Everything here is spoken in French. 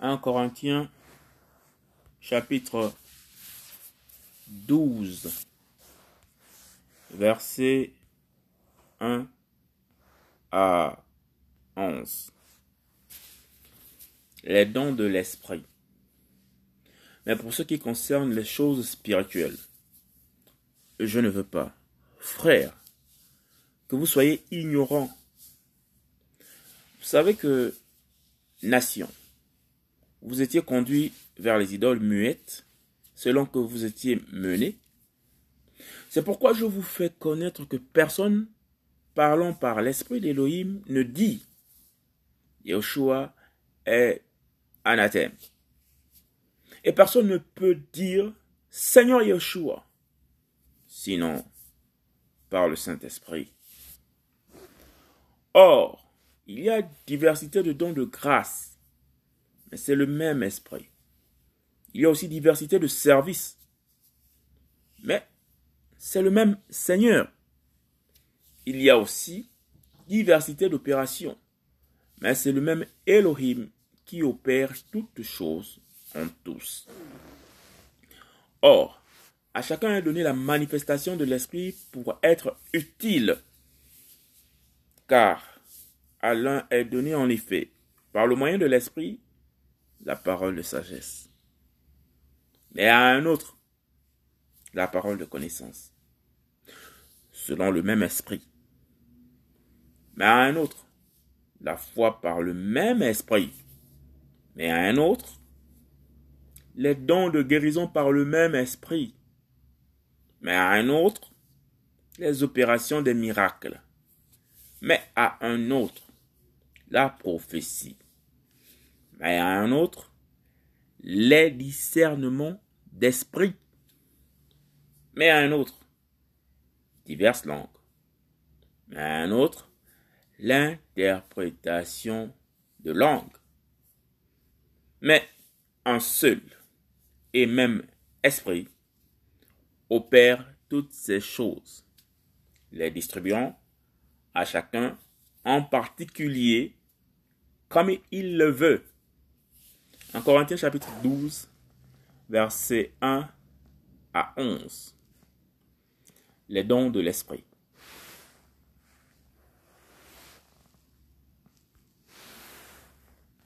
1 Corinthiens chapitre 12 verset 1 à 11. Les dons de l'esprit. Mais pour ce qui concerne les choses spirituelles, je ne veux pas, frère, que vous soyez ignorants. Vous savez que, nation, vous étiez conduit vers les idoles muettes, selon que vous étiez mené. C'est pourquoi je vous fais connaître que personne, parlant par l'esprit d'Élohim, ne dit Yeshua est anathème. Et personne ne peut dire Seigneur Yeshua, sinon par le Saint-Esprit. Or, il y a diversité de dons de grâce, mais c'est le même esprit. Il y a aussi diversité de services, mais c'est le même Seigneur. Il y a aussi diversité d'opérations, mais c'est le même Elohim qui opère toutes choses en tous. Or, à chacun est donné la manifestation de l'Esprit pour être utile, car à l'un est donné en effet, par le moyen de l'Esprit, la parole de sagesse, mais à un autre, la parole de connaissance, selon le même Esprit, mais à un autre, la foi par le même Esprit, mais à un autre, les dons de guérison par le même Esprit, mais à un autre, les opérations des miracles, mais à un autre, la prophétie, mais à un autre, les discernements d'esprit, mais à un autre, diverses langues, mais à un autre, l'interprétation de langues. Mais un seul et même esprit opère toutes ces choses, les distribuant à chacun en particulier comme il le veut. En Corinthiens chapitre 12, versets 1 à 11. Les dons de l'esprit.